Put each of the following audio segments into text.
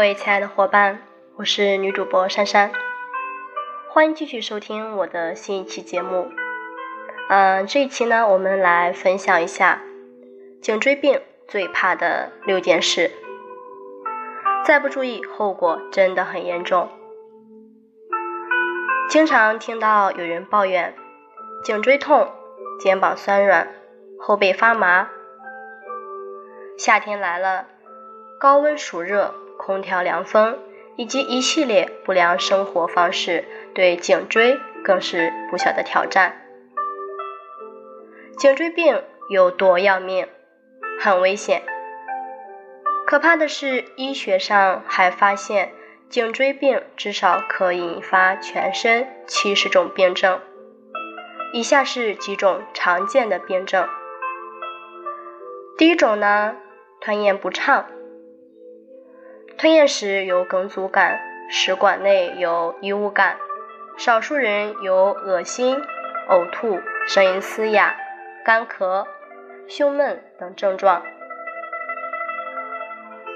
各位亲爱的伙伴，我是女主播珊珊，欢迎继续收听我的新一期节目。嗯，这一期呢，我们来分享一下颈椎病最怕的六件事，再不注意，后果真的很严重。经常听到有人抱怨颈椎痛、肩膀酸软、后背发麻，夏天来了，高温暑热。空调、凉风以及一系列不良生活方式，对颈椎更是不小的挑战。颈椎病有多要命？很危险。可怕的是，医学上还发现，颈椎病至少可引发全身七十种病症。以下是几种常见的病症。第一种呢，吞咽不畅。吞咽时有梗阻感，食管内有异物感，少数人有恶心、呕吐、声音嘶哑、干咳、胸闷等症状。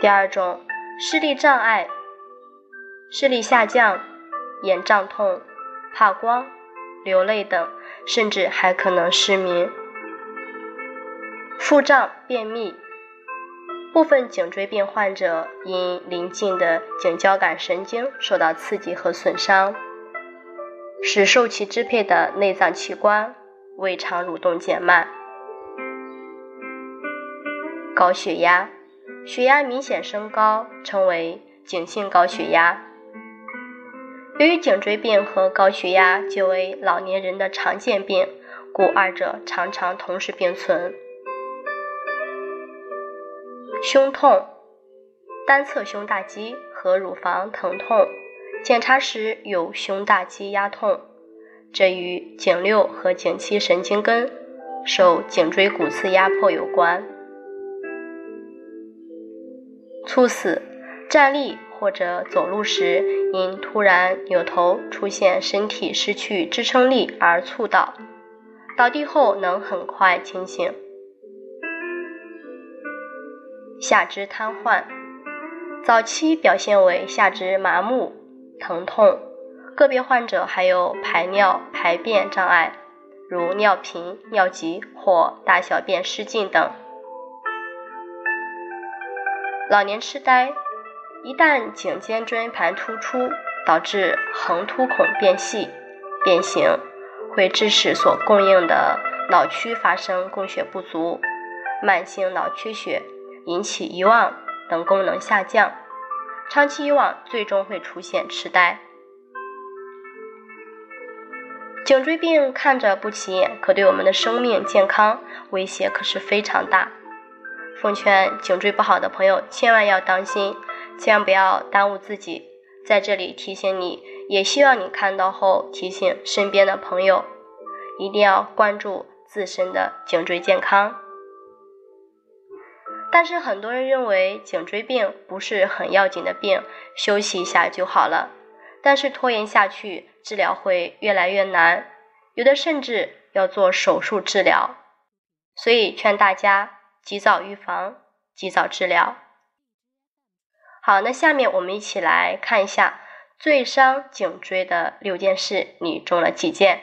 第二种，视力障碍，视力下降、眼胀痛、怕光、流泪等，甚至还可能失明。腹胀、便秘。部分颈椎病患者因邻近的颈交感神经受到刺激和损伤，使受其支配的内脏器官胃肠蠕动减慢。高血压，血压明显升高称为颈性高血压。由于颈椎病和高血压皆为老年人的常见病，故二者常常同时并存。胸痛、单侧胸大肌和乳房疼痛，检查时有胸大肌压痛，这与颈六和颈七神经根受颈椎骨刺压迫有关。猝死、站立或者走路时因突然扭头出现身体失去支撑力而猝倒，倒地后能很快清醒。下肢瘫痪，早期表现为下肢麻木、疼痛，个别患者还有排尿、排便障碍，如尿频、尿急或大小便失禁等。老年痴呆，一旦颈肩椎盘突出，导致横突孔变细、变形，会致使所供应的脑区发生供血不足，慢性脑缺血。引起遗忘等功能下降，长期遗忘最终会出现痴呆。颈椎病看着不起眼，可对我们的生命健康威胁可是非常大。奉劝颈椎不好的朋友千万要当心，千万不要耽误自己。在这里提醒你，也希望你看到后提醒身边的朋友，一定要关注自身的颈椎健康。但是很多人认为颈椎病不是很要紧的病，休息一下就好了。但是拖延下去，治疗会越来越难，有的甚至要做手术治疗。所以劝大家及早预防，及早治疗。好，那下面我们一起来看一下最伤颈椎的六件事，你中了几件？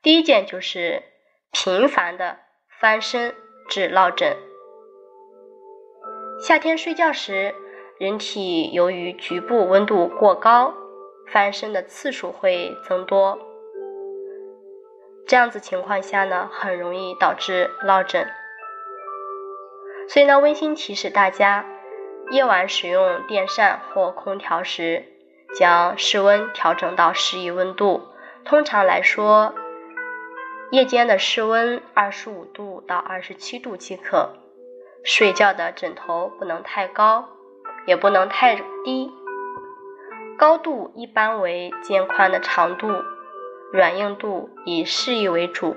第一件就是频繁的翻身致落枕。夏天睡觉时，人体由于局部温度过高，翻身的次数会增多。这样子情况下呢，很容易导致落枕。所以呢，温馨提示大家，夜晚使用电扇或空调时，将室温调整到适宜温度。通常来说，夜间的室温二十五度到二十七度即可。睡觉的枕头不能太高，也不能太低，高度一般为肩宽的长度，软硬度以适宜为主。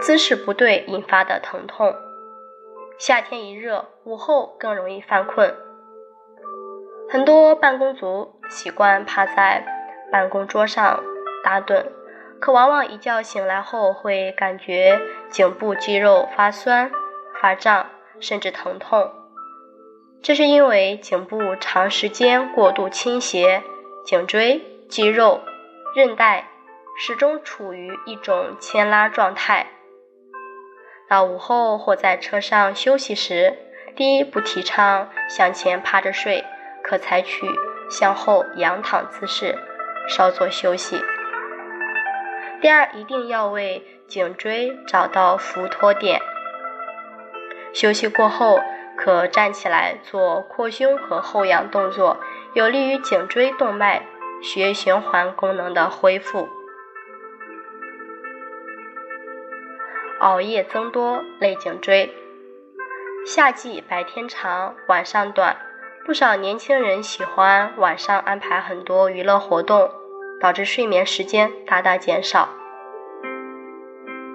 姿势不对引发的疼痛，夏天一热，午后更容易犯困。很多办公族习惯趴在办公桌上打盹。可往往一觉醒来后，会感觉颈部肌肉发酸、发胀，甚至疼痛。这是因为颈部长时间过度倾斜，颈椎、肌肉、韧带始终处于一种牵拉状态。到午后或在车上休息时，第一不提倡向前趴着睡，可采取向后仰躺姿势，稍作休息。第二，一定要为颈椎找到扶托点。休息过后，可站起来做扩胸和后仰动作，有利于颈椎动脉、血液循环功能的恢复。熬夜增多累颈椎。夏季白天长，晚上短，不少年轻人喜欢晚上安排很多娱乐活动。导致睡眠时间大大减少，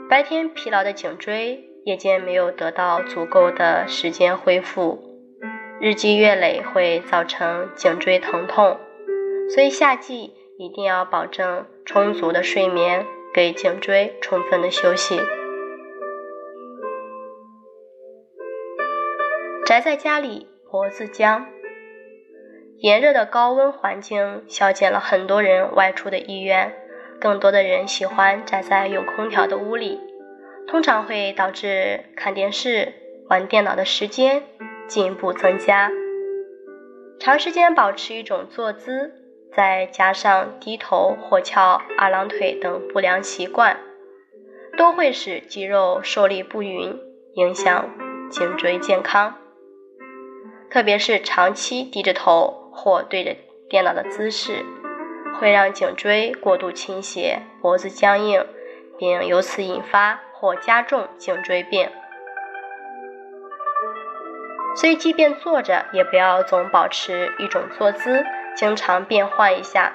白天疲劳的颈椎，夜间没有得到足够的时间恢复，日积月累会造成颈椎疼痛。所以夏季一定要保证充足的睡眠，给颈椎充分的休息。宅在家里，脖子僵。炎热的高温环境消减了很多人外出的意愿，更多的人喜欢宅在有空调的屋里，通常会导致看电视、玩电脑的时间进一步增加。长时间保持一种坐姿，再加上低头或翘二郎腿等不良习惯，都会使肌肉受力不匀，影响颈椎健康。特别是长期低着头。或对着电脑的姿势，会让颈椎过度倾斜，脖子僵硬，并由此引发或加重颈椎病。所以，即便坐着，也不要总保持一种坐姿，经常变换一下，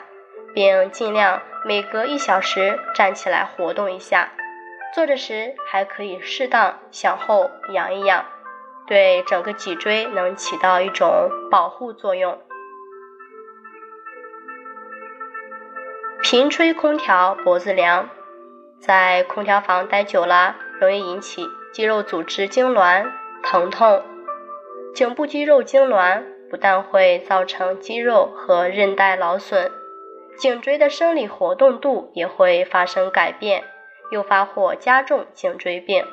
并尽量每隔一小时站起来活动一下。坐着时还可以适当向后仰一仰，对整个脊椎能起到一种保护作用。勤吹空调，脖子凉，在空调房待久了，容易引起肌肉组织痉挛、疼痛。颈部肌肉痉挛不但会造成肌肉和韧带劳损，颈椎的生理活动度也会发生改变，诱发或加重颈椎病。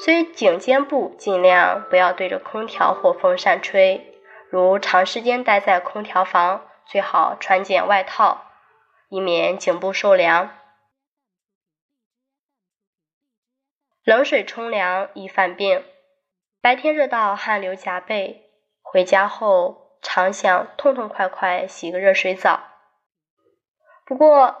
所以颈肩部尽量不要对着空调或风扇吹，如长时间待在空调房。最好穿件外套，以免颈部受凉。冷水冲凉易犯病，白天热到汗流浃背，回家后常想痛痛快快洗个热水澡。不过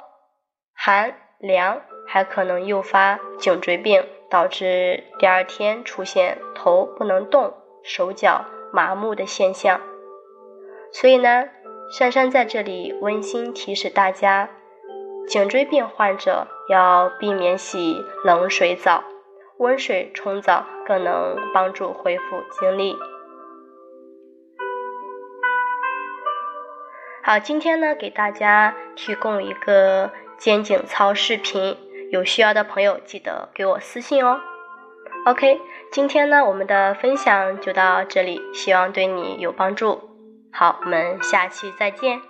寒凉还可能诱发颈椎病，导致第二天出现头不能动、手脚麻木的现象。所以呢？珊珊在这里温馨提示大家：颈椎病患者要避免洗冷水澡，温水冲澡更能帮助恢复精力。好，今天呢给大家提供一个肩颈操视频，有需要的朋友记得给我私信哦。OK，今天呢我们的分享就到这里，希望对你有帮助。好，我们下期再见。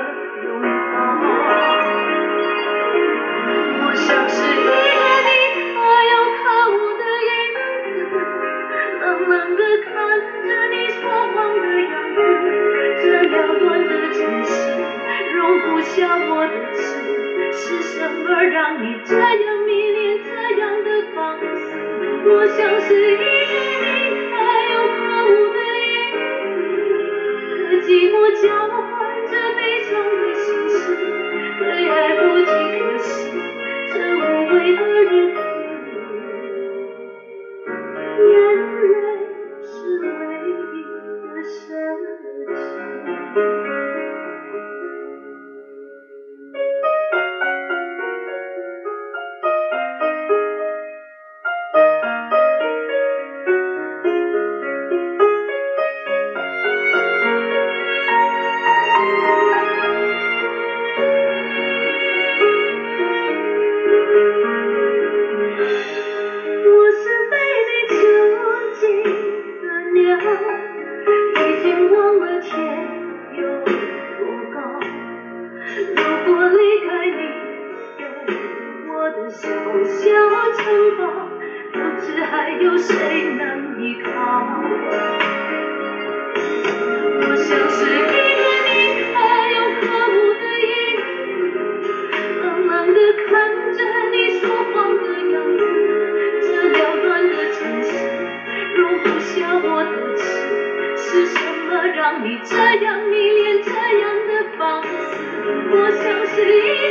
有谁能依靠？我像是一个你可有可无的影子，冷冷地看着你说谎的样子。这缭乱的城市容不下我的痴，是什么让你这样迷恋这样的放肆？我像是一个